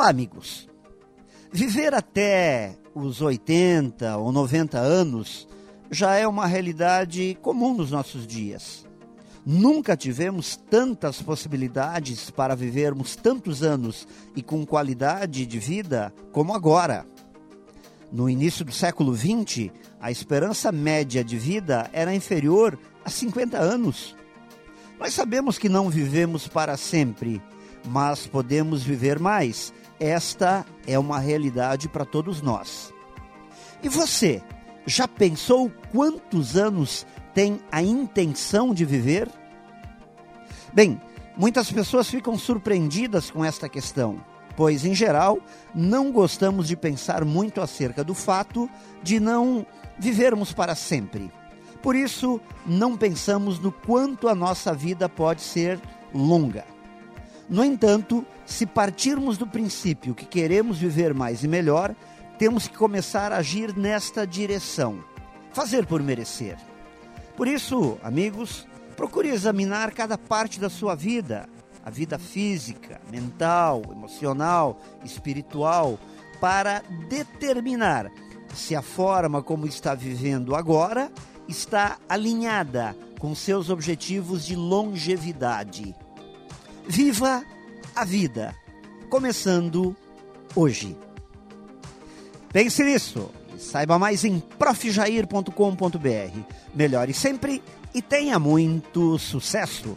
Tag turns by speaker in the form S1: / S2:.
S1: Olá, amigos. Viver até os 80 ou 90 anos já é uma realidade comum nos nossos dias. Nunca tivemos tantas possibilidades para vivermos tantos anos e com qualidade de vida como agora. No início do século XX, a esperança média de vida era inferior a 50 anos. Nós sabemos que não vivemos para sempre, mas podemos viver mais. Esta é uma realidade para todos nós. E você, já pensou quantos anos tem a intenção de viver? Bem, muitas pessoas ficam surpreendidas com esta questão, pois, em geral, não gostamos de pensar muito acerca do fato de não vivermos para sempre. Por isso, não pensamos no quanto a nossa vida pode ser longa. No entanto, se partirmos do princípio que queremos viver mais e melhor, temos que começar a agir nesta direção, fazer por merecer. Por isso, amigos, procure examinar cada parte da sua vida, a vida física, mental, emocional, espiritual, para determinar se a forma como está vivendo agora está alinhada com seus objetivos de longevidade. Viva a vida, começando hoje. Pense nisso. Saiba mais em profjair.com.br. Melhore sempre e tenha muito sucesso!